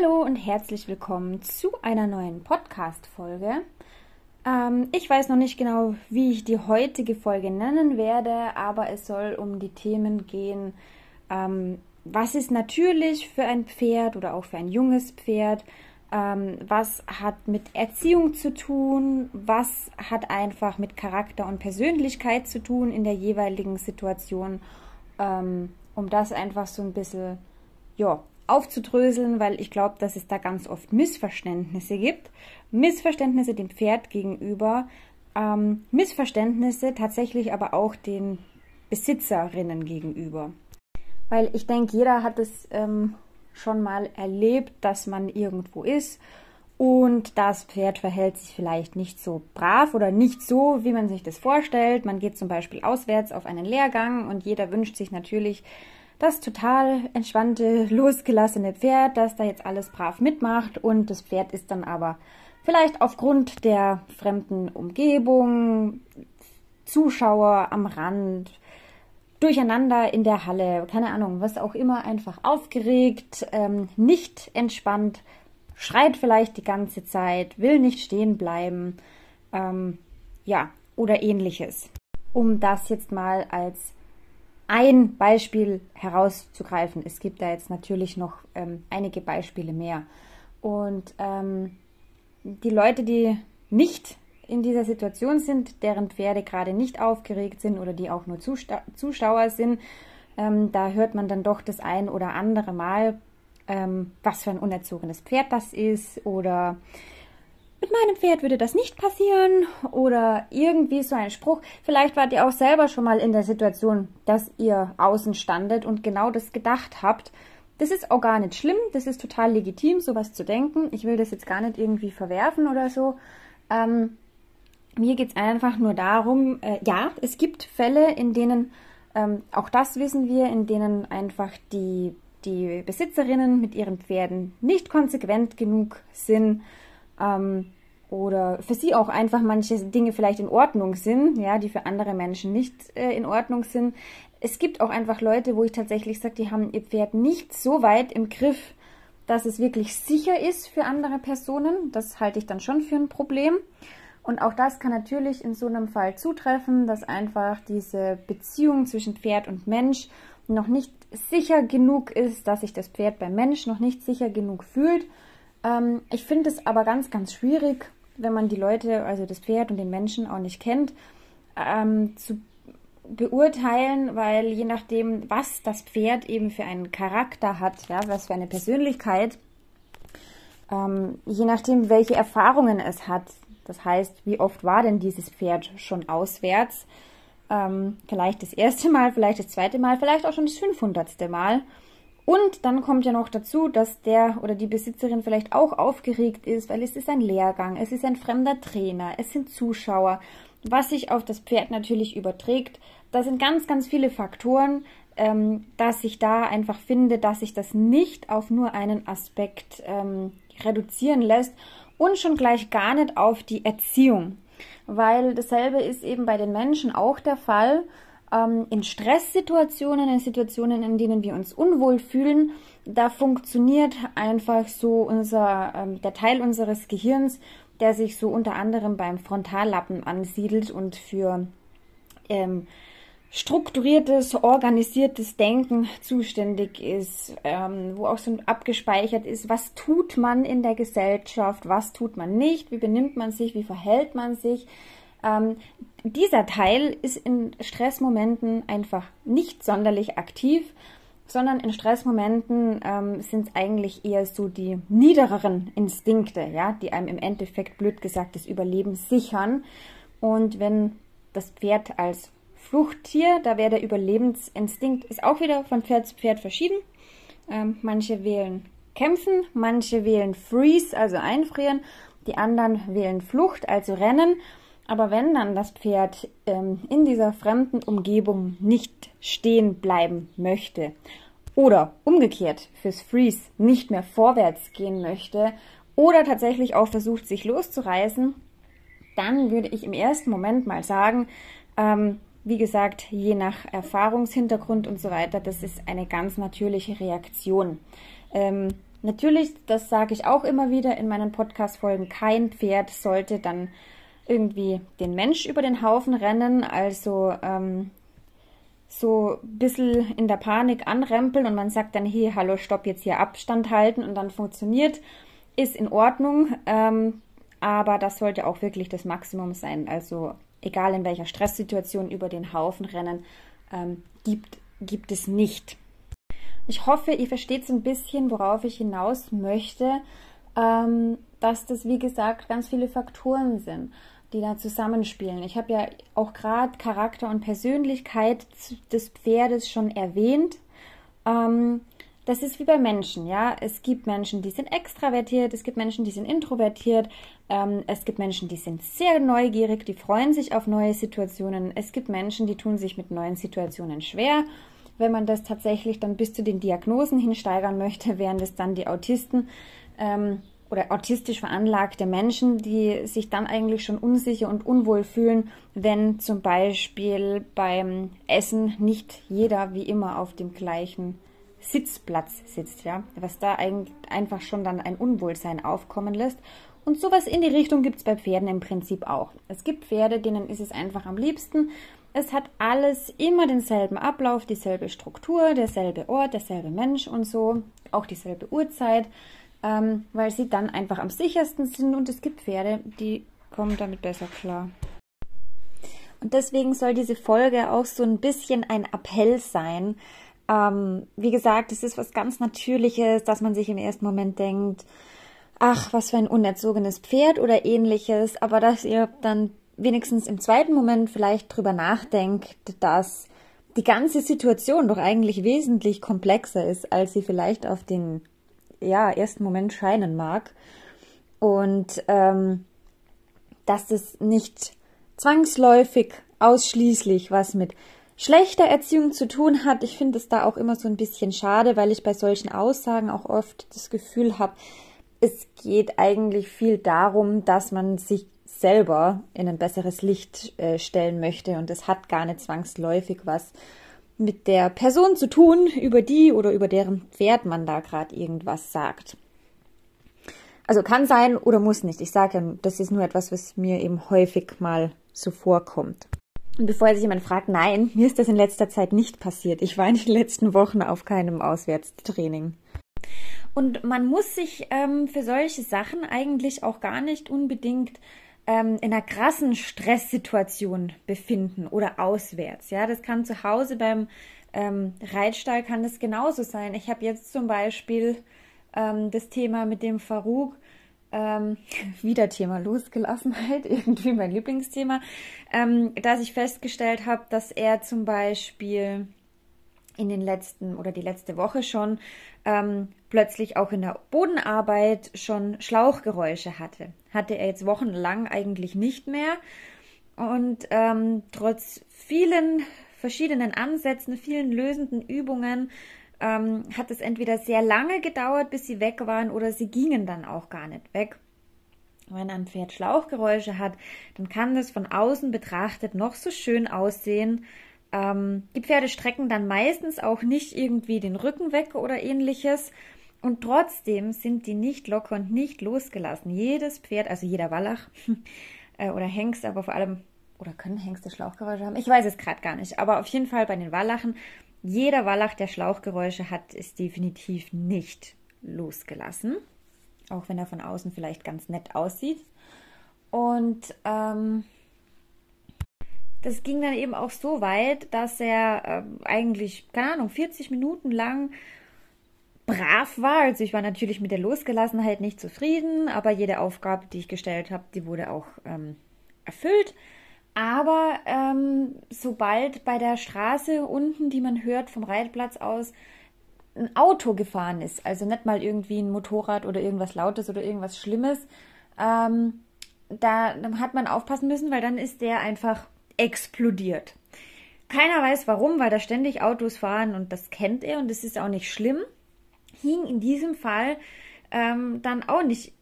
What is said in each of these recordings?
Hallo und herzlich willkommen zu einer neuen Podcast-Folge. Ähm, ich weiß noch nicht genau, wie ich die heutige Folge nennen werde, aber es soll um die Themen gehen, ähm, was ist natürlich für ein Pferd oder auch für ein junges Pferd, ähm, was hat mit Erziehung zu tun, was hat einfach mit Charakter und Persönlichkeit zu tun in der jeweiligen Situation, ähm, um das einfach so ein bisschen ja, aufzudröseln, weil ich glaube, dass es da ganz oft Missverständnisse gibt. Missverständnisse dem Pferd gegenüber, ähm, Missverständnisse tatsächlich aber auch den Besitzerinnen gegenüber. Weil ich denke, jeder hat es ähm, schon mal erlebt, dass man irgendwo ist und das Pferd verhält sich vielleicht nicht so brav oder nicht so, wie man sich das vorstellt. Man geht zum Beispiel auswärts auf einen Lehrgang und jeder wünscht sich natürlich, das total entspannte, losgelassene Pferd, das da jetzt alles brav mitmacht und das Pferd ist dann aber vielleicht aufgrund der fremden Umgebung, Zuschauer am Rand, durcheinander in der Halle, keine Ahnung, was auch immer, einfach aufgeregt, ähm, nicht entspannt, schreit vielleicht die ganze Zeit, will nicht stehen bleiben, ähm, ja, oder ähnliches. Um das jetzt mal als ein Beispiel herauszugreifen. Es gibt da jetzt natürlich noch ähm, einige Beispiele mehr. Und ähm, die Leute, die nicht in dieser Situation sind, deren Pferde gerade nicht aufgeregt sind oder die auch nur Zuschauer sind, ähm, da hört man dann doch das ein oder andere Mal, ähm, was für ein unerzogenes Pferd das ist oder mit meinem Pferd würde das nicht passieren oder irgendwie so ein Spruch. Vielleicht wart ihr auch selber schon mal in der Situation, dass ihr außen standet und genau das gedacht habt. Das ist auch gar nicht schlimm, das ist total legitim, sowas zu denken. Ich will das jetzt gar nicht irgendwie verwerfen oder so. Ähm, mir geht es einfach nur darum, äh, ja, es gibt Fälle, in denen, ähm, auch das wissen wir, in denen einfach die, die Besitzerinnen mit ihren Pferden nicht konsequent genug sind ähm, oder für sie auch einfach manche Dinge vielleicht in Ordnung sind, ja, die für andere Menschen nicht äh, in Ordnung sind. Es gibt auch einfach Leute, wo ich tatsächlich sage, die haben ihr Pferd nicht so weit im Griff, dass es wirklich sicher ist für andere Personen. Das halte ich dann schon für ein Problem. Und auch das kann natürlich in so einem Fall zutreffen, dass einfach diese Beziehung zwischen Pferd und Mensch noch nicht sicher genug ist, dass sich das Pferd beim Mensch noch nicht sicher genug fühlt ähm, ich finde es aber ganz, ganz schwierig, wenn man die Leute, also das Pferd und den Menschen auch nicht kennt, ähm, zu beurteilen, weil je nachdem, was das Pferd eben für einen Charakter hat, ja, was für eine Persönlichkeit, ähm, je nachdem, welche Erfahrungen es hat, das heißt, wie oft war denn dieses Pferd schon auswärts, ähm, vielleicht das erste Mal, vielleicht das zweite Mal, vielleicht auch schon das fünfhundertste Mal, und dann kommt ja noch dazu, dass der oder die Besitzerin vielleicht auch aufgeregt ist, weil es ist ein Lehrgang, es ist ein fremder Trainer, es sind Zuschauer, was sich auf das Pferd natürlich überträgt. Da sind ganz, ganz viele Faktoren, ähm, dass ich da einfach finde, dass sich das nicht auf nur einen Aspekt ähm, reduzieren lässt und schon gleich gar nicht auf die Erziehung. Weil dasselbe ist eben bei den Menschen auch der Fall ähm, in Stresssituationen, in Situationen, in denen wir uns unwohl fühlen, da funktioniert einfach so unser, ähm, der Teil unseres Gehirns, der sich so unter anderem beim Frontallappen ansiedelt und für ähm, strukturiertes, organisiertes Denken zuständig ist, ähm, wo auch so abgespeichert ist, was tut man in der Gesellschaft, was tut man nicht, wie benimmt man sich, wie verhält man sich, ähm, dieser Teil ist in Stressmomenten einfach nicht sonderlich aktiv, sondern in Stressmomenten ähm, sind es eigentlich eher so die niedereren Instinkte, ja, die einem im Endeffekt blöd gesagt das Überleben sichern. Und wenn das Pferd als Fluchttier, da wäre der Überlebensinstinkt, ist auch wieder von Pferd zu Pferd verschieden. Ähm, manche wählen Kämpfen, manche wählen Freeze, also einfrieren, die anderen wählen Flucht, also Rennen. Aber wenn dann das Pferd ähm, in dieser fremden Umgebung nicht stehen bleiben möchte oder umgekehrt fürs Freeze nicht mehr vorwärts gehen möchte oder tatsächlich auch versucht, sich loszureißen, dann würde ich im ersten Moment mal sagen, ähm, wie gesagt, je nach Erfahrungshintergrund und so weiter, das ist eine ganz natürliche Reaktion. Ähm, natürlich, das sage ich auch immer wieder in meinen Podcast-Folgen, kein Pferd sollte dann irgendwie den Mensch über den Haufen rennen, also ähm, so ein bisschen in der Panik anrempeln und man sagt dann, hey, hallo, stopp, jetzt hier Abstand halten und dann funktioniert, ist in Ordnung, ähm, aber das sollte auch wirklich das Maximum sein. Also egal in welcher Stresssituation über den Haufen rennen, ähm, gibt, gibt es nicht. Ich hoffe, ihr versteht so ein bisschen, worauf ich hinaus möchte, ähm, dass das, wie gesagt, ganz viele Faktoren sind, die da zusammenspielen. Ich habe ja auch gerade Charakter und Persönlichkeit des Pferdes schon erwähnt. Ähm, das ist wie bei Menschen, ja. Es gibt Menschen, die sind extravertiert, es gibt Menschen, die sind introvertiert, ähm, es gibt Menschen, die sind sehr neugierig, die freuen sich auf neue Situationen. Es gibt Menschen, die tun sich mit neuen Situationen schwer wenn man das tatsächlich dann bis zu den Diagnosen hinsteigern möchte, wären das dann die Autisten ähm, oder autistisch veranlagte Menschen, die sich dann eigentlich schon unsicher und unwohl fühlen, wenn zum Beispiel beim Essen nicht jeder wie immer auf dem gleichen Sitzplatz sitzt, ja, was da eigentlich einfach schon dann ein Unwohlsein aufkommen lässt. Und sowas in die Richtung gibt es bei Pferden im Prinzip auch. Es gibt Pferde, denen ist es einfach am liebsten, es hat alles immer denselben Ablauf, dieselbe Struktur, derselbe Ort, derselbe Mensch und so, auch dieselbe Uhrzeit, ähm, weil sie dann einfach am sichersten sind und es gibt Pferde, die kommen damit besser klar. Und deswegen soll diese Folge auch so ein bisschen ein Appell sein. Ähm, wie gesagt, es ist was ganz Natürliches, dass man sich im ersten Moment denkt, ach, was für ein unerzogenes Pferd oder ähnliches, aber dass ihr dann wenigstens im zweiten Moment vielleicht drüber nachdenkt, dass die ganze Situation doch eigentlich wesentlich komplexer ist, als sie vielleicht auf den ja, ersten Moment scheinen mag. Und ähm, dass es nicht zwangsläufig ausschließlich was mit schlechter Erziehung zu tun hat. Ich finde es da auch immer so ein bisschen schade, weil ich bei solchen Aussagen auch oft das Gefühl habe, es geht eigentlich viel darum, dass man sich selber in ein besseres Licht äh, stellen möchte. Und das hat gar nicht zwangsläufig was mit der Person zu tun, über die oder über deren Pferd man da gerade irgendwas sagt. Also kann sein oder muss nicht. Ich sage ja, das ist nur etwas, was mir eben häufig mal so vorkommt. Und bevor sich jemand fragt, nein, mir ist das in letzter Zeit nicht passiert. Ich war in den letzten Wochen auf keinem Auswärtstraining. Und man muss sich ähm, für solche Sachen eigentlich auch gar nicht unbedingt ähm, in einer krassen Stresssituation befinden oder auswärts. Ja, das kann zu Hause beim ähm, Reitstall kann das genauso sein. Ich habe jetzt zum Beispiel ähm, das Thema mit dem Farouk, ähm, wieder Thema Losgelassenheit, irgendwie mein Lieblingsthema, ähm, dass ich festgestellt habe, dass er zum Beispiel in den letzten oder die letzte Woche schon ähm, plötzlich auch in der Bodenarbeit schon Schlauchgeräusche hatte. Hatte er jetzt wochenlang eigentlich nicht mehr. Und ähm, trotz vielen verschiedenen Ansätzen, vielen lösenden Übungen, ähm, hat es entweder sehr lange gedauert, bis sie weg waren, oder sie gingen dann auch gar nicht weg. Wenn ein Pferd Schlauchgeräusche hat, dann kann das von außen betrachtet noch so schön aussehen, ähm, die Pferde strecken dann meistens auch nicht irgendwie den Rücken weg oder ähnliches. Und trotzdem sind die nicht locker und nicht losgelassen. Jedes Pferd, also jeder Wallach äh, oder Hengst, aber vor allem, oder können Hengste Schlauchgeräusche haben? Ich weiß es gerade gar nicht. Aber auf jeden Fall bei den Wallachen, jeder Wallach, der Schlauchgeräusche hat, ist definitiv nicht losgelassen. Auch wenn er von außen vielleicht ganz nett aussieht. Und ähm, das ging dann eben auch so weit, dass er äh, eigentlich, keine Ahnung, 40 Minuten lang brav war. Also ich war natürlich mit der Losgelassenheit nicht zufrieden, aber jede Aufgabe, die ich gestellt habe, die wurde auch ähm, erfüllt. Aber ähm, sobald bei der Straße unten, die man hört vom Reitplatz aus, ein Auto gefahren ist, also nicht mal irgendwie ein Motorrad oder irgendwas Lautes oder irgendwas Schlimmes, ähm, da hat man aufpassen müssen, weil dann ist der einfach explodiert. Keiner weiß warum, weil da ständig Autos fahren und das kennt er und das ist auch nicht schlimm. Hing in diesem Fall ähm, dann auch nicht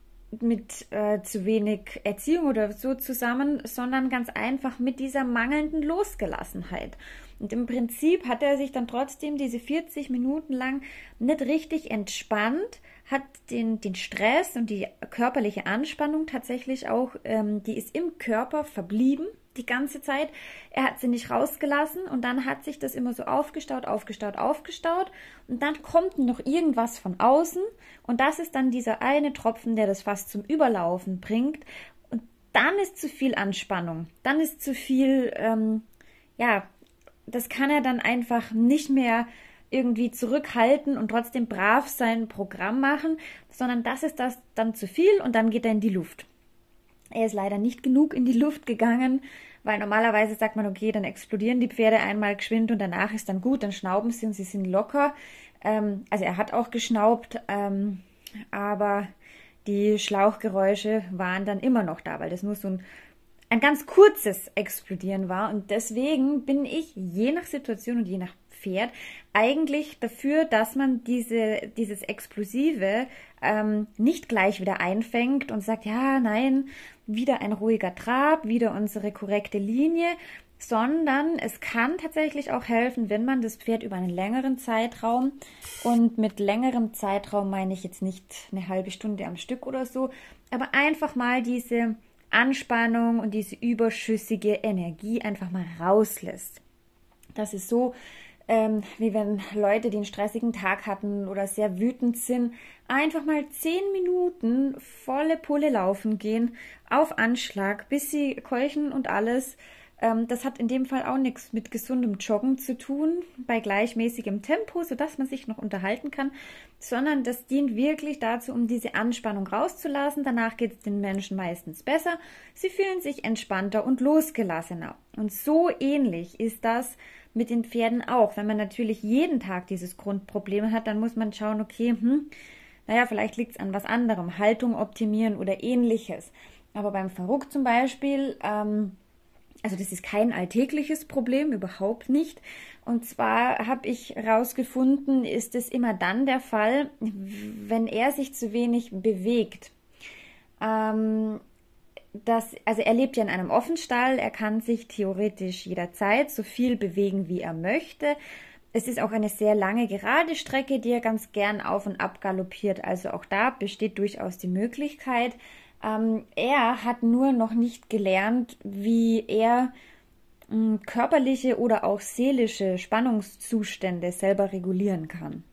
mit äh, zu wenig Erziehung oder so zusammen, sondern ganz einfach mit dieser mangelnden Losgelassenheit. Und im Prinzip hat er sich dann trotzdem diese 40 Minuten lang nicht richtig entspannt, hat den, den Stress und die körperliche Anspannung tatsächlich auch, ähm, die ist im Körper verblieben die ganze Zeit. Er hat sie nicht rausgelassen und dann hat sich das immer so aufgestaut, aufgestaut, aufgestaut und dann kommt noch irgendwas von außen und das ist dann dieser eine Tropfen, der das fast zum Überlaufen bringt und dann ist zu viel Anspannung, dann ist zu viel, ähm, ja, das kann er dann einfach nicht mehr irgendwie zurückhalten und trotzdem brav sein Programm machen, sondern das ist das dann zu viel und dann geht er in die Luft. Er ist leider nicht genug in die Luft gegangen, weil normalerweise sagt man, okay, dann explodieren die Pferde einmal geschwind und danach ist dann gut, dann schnauben sie und sie sind locker. Ähm, also er hat auch geschnaubt, ähm, aber die Schlauchgeräusche waren dann immer noch da, weil das nur so ein ein ganz kurzes Explodieren war. Und deswegen bin ich je nach Situation und je nach Pferd eigentlich dafür, dass man diese, dieses Explosive ähm, nicht gleich wieder einfängt und sagt, ja, nein, wieder ein ruhiger Trab, wieder unsere korrekte Linie, sondern es kann tatsächlich auch helfen, wenn man das Pferd über einen längeren Zeitraum und mit längerem Zeitraum meine ich jetzt nicht eine halbe Stunde am Stück oder so, aber einfach mal diese Anspannung und diese überschüssige Energie einfach mal rauslässt. Das ist so, ähm, wie wenn Leute, die einen stressigen Tag hatten oder sehr wütend sind, einfach mal zehn Minuten volle Pulle laufen gehen, auf Anschlag, bis sie keuchen und alles ähm, das hat in dem Fall auch nichts mit gesundem Joggen zu tun, bei gleichmäßigem Tempo, sodass man sich noch unterhalten kann, sondern das dient wirklich dazu, um diese Anspannung rauszulassen. Danach geht es den Menschen meistens besser. Sie fühlen sich entspannter und losgelassener. Und so ähnlich ist das mit den Pferden auch. Wenn man natürlich jeden Tag dieses Grundproblem hat, dann muss man schauen, okay, hm, naja, vielleicht liegt es an was anderem, Haltung optimieren oder ähnliches. Aber beim Verruck zum Beispiel, ähm, also das ist kein alltägliches Problem, überhaupt nicht. Und zwar habe ich herausgefunden, ist es immer dann der Fall, wenn er sich zu wenig bewegt. Ähm, das, also er lebt ja in einem Offenstall, er kann sich theoretisch jederzeit so viel bewegen, wie er möchte. Es ist auch eine sehr lange gerade Strecke, die er ganz gern auf und ab galoppiert. Also auch da besteht durchaus die Möglichkeit, ähm, er hat nur noch nicht gelernt, wie er mh, hm, körperliche oder auch seelische Spannungszustände selber regulieren kann.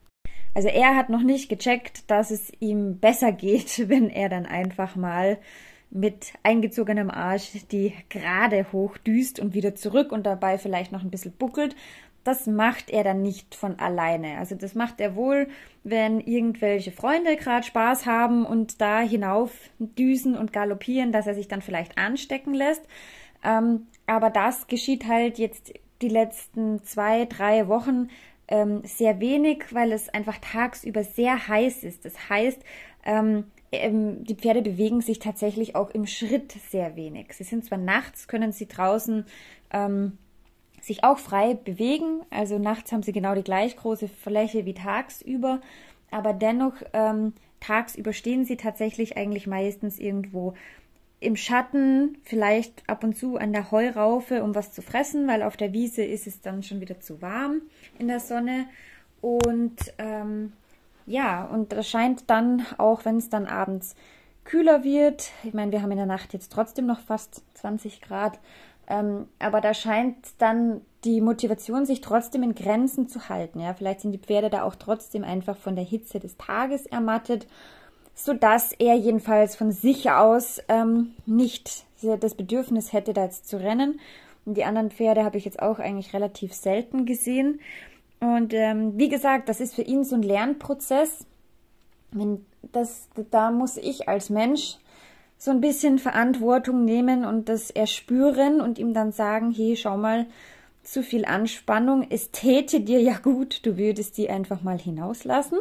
Also er hat noch nicht gecheckt, dass es ihm besser geht, wenn er dann einfach mal mit eingezogenem Arsch die gerade hochdüst und wieder zurück und dabei vielleicht noch ein bisschen buckelt, das macht er dann nicht von alleine. Also das macht er wohl, wenn irgendwelche Freunde gerade Spaß haben und da hinauf düsen und galoppieren, dass er sich dann vielleicht anstecken lässt. Ähm, aber das geschieht halt jetzt die letzten zwei, drei Wochen ähm, sehr wenig, weil es einfach tagsüber sehr heiß ist. Das heißt, ähm, ähm die Pferde bewegen sich tatsächlich auch im Schritt sehr wenig. Sie sind zwar nachts, können sie draußen ähm, sich auch frei bewegen. Also nachts haben sie genau die gleich große Fläche wie tagsüber, aber dennoch ähm, tagsüber stehen sie tatsächlich eigentlich meistens irgendwo im Schatten, vielleicht ab und zu an der Heuraufe, um was zu fressen, weil auf der Wiese ist es dann schon wieder zu warm in der Sonne. Und ähm, ja, und das scheint dann, auch wenn es dann abends kühler wird, ich meine, wir haben in der Nacht jetzt trotzdem noch fast 20 Grad, ähm, aber da scheint dann die Motivation, sich trotzdem in Grenzen zu halten. Ja, vielleicht sind die Pferde da auch trotzdem einfach von der Hitze des Tages ermattet, so dass er jedenfalls von sich aus ähm, nicht das Bedürfnis hätte, da jetzt zu rennen. Und die anderen Pferde habe ich jetzt auch eigentlich relativ selten gesehen. Und ähm, wie gesagt, das ist für ihn so ein Lernprozess. Wenn das, da muss ich als Mensch so ein bisschen Verantwortung nehmen und das erspüren und ihm dann sagen, hey, schau mal, zu viel Anspannung, es täte dir ja gut, du würdest die einfach mal hinauslassen,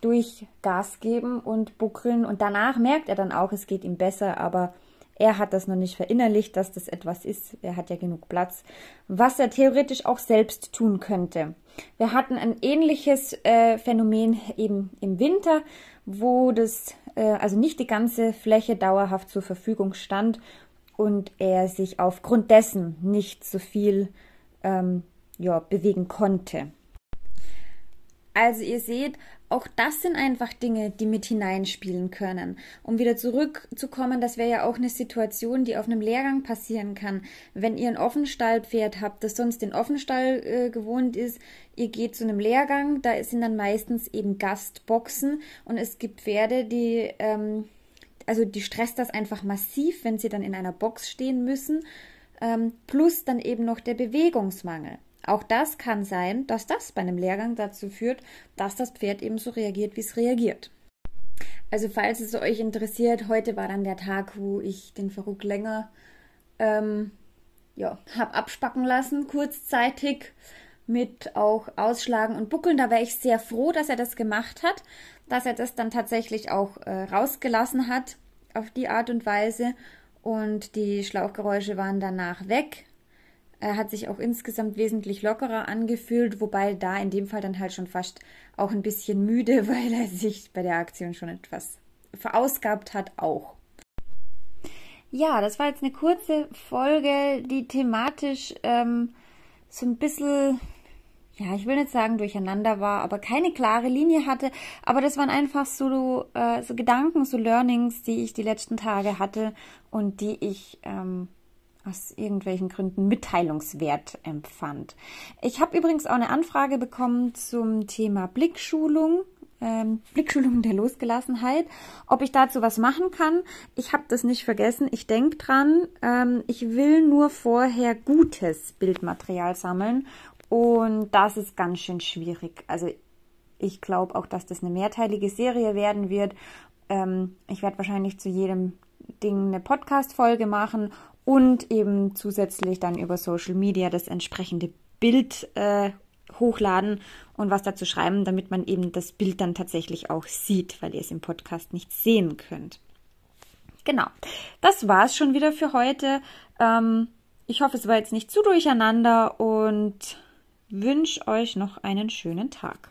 durch Gas geben und buckeln und danach merkt er dann auch, es geht ihm besser, aber er hat das noch nicht verinnerlicht, dass das etwas ist. Er hat ja genug Platz, was er theoretisch auch selbst tun könnte. Wir hatten ein ähnliches äh, Phänomen eben im Winter, wo das also nicht die ganze Fläche dauerhaft zur Verfügung stand und er sich aufgrund dessen nicht so viel ähm, ja, bewegen konnte. Also ihr seht, Auch das sind einfach Dinge, die mit hineinspielen können. Um wieder zurückzukommen, das wäre ja auch eine Situation, die auf einem Lehrgang passieren kann. Wenn ihr ein Offenstallpferd habt, das sonst den Offenstall äh, gewohnt ist, ihr geht zu einem Lehrgang, da sind dann meistens eben Gastboxen und es gibt Pferde, die, ähm, also die stresst das einfach massiv, wenn sie dann in einer Box stehen müssen, ähm, plus dann eben noch der Bewegungsmangel. Auch das kann sein, dass das bei einem Lehrgang dazu führt, dass das Pferd eben so reagiert, wie es reagiert. Also falls es euch interessiert, heute war dann der Tag, wo ich den Verrück länger ähm, ja, habe abspacken lassen, kurzzeitig mit auch Ausschlagen und Buckeln. Da wäre ich sehr froh, dass er das gemacht hat, dass er das dann tatsächlich auch äh, rausgelassen hat auf die Art und Weise. Und die Schlauchgeräusche waren danach weg. Er hat sich auch insgesamt wesentlich lockerer angefühlt, wobei da in dem Fall dann halt schon fast auch ein bisschen müde, weil er sich bei der Aktion schon etwas verausgabt hat, auch. Ja, das war jetzt eine kurze Folge, die thematisch ähm, so ein bisschen, ja, ich will nicht sagen durcheinander war, aber keine klare Linie hatte. Aber das waren einfach so, äh, so Gedanken, so Learnings, die ich die letzten Tage hatte und die ich ähm, aus irgendwelchen Gründen mitteilungswert empfand. Ich habe übrigens auch eine Anfrage bekommen zum Thema Blickschulung. Ähm, Blickschulung der Losgelassenheit, ob ich dazu was machen kann. Ich habe das nicht vergessen. Ich denke dran. Ähm, ich will nur vorher gutes Bildmaterial sammeln und das ist ganz schön schwierig. Also ich glaube auch, dass das eine mehrteilige Serie werden wird. Ähm, ich werde wahrscheinlich zu jedem Ding eine Podcast-Folge machen und eben zusätzlich dann über Social Media das entsprechende Bild äh, hochladen und was dazu schreiben, damit man eben das Bild dann tatsächlich auch sieht, weil ihr es im Podcast nicht sehen könnt. Genau, das war es schon wieder für heute. Ähm, ich hoffe, es war jetzt nicht zu durcheinander und wünsche euch noch einen schönen Tag.